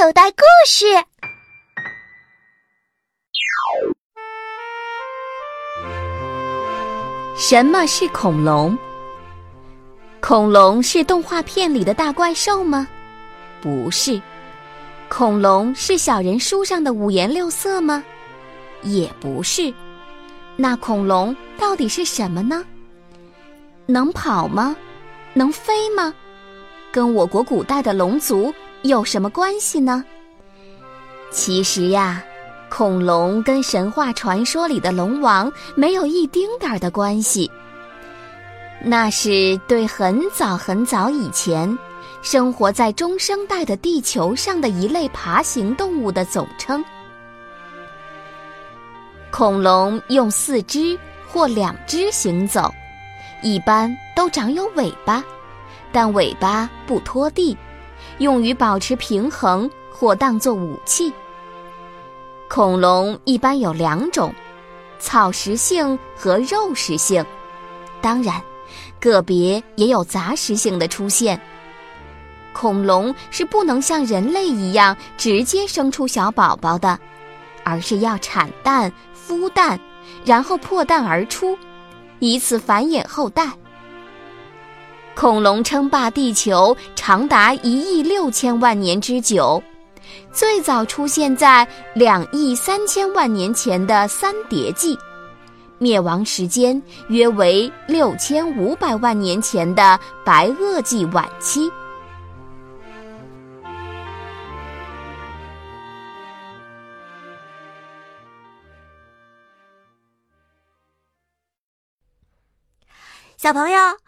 口袋故事。什么是恐龙？恐龙是动画片里的大怪兽吗？不是。恐龙是小人书上的五颜六色吗？也不是。那恐龙到底是什么呢？能跑吗？能飞吗？跟我国古代的龙族有什么关系呢？其实呀，恐龙跟神话传说里的龙王没有一丁点儿的关系。那是对很早很早以前生活在中生代的地球上的一类爬行动物的总称。恐龙用四肢或两肢行走，一般都长有尾巴。但尾巴不拖地，用于保持平衡或当作武器。恐龙一般有两种：草食性和肉食性。当然，个别也有杂食性的出现。恐龙是不能像人类一样直接生出小宝宝的，而是要产蛋、孵蛋，然后破蛋而出，以此繁衍后代。恐龙称霸地球长达一亿六千万年之久，最早出现在两亿三千万年前的三叠纪，灭亡时间约为六千五百万年前的白垩纪晚期。小朋友。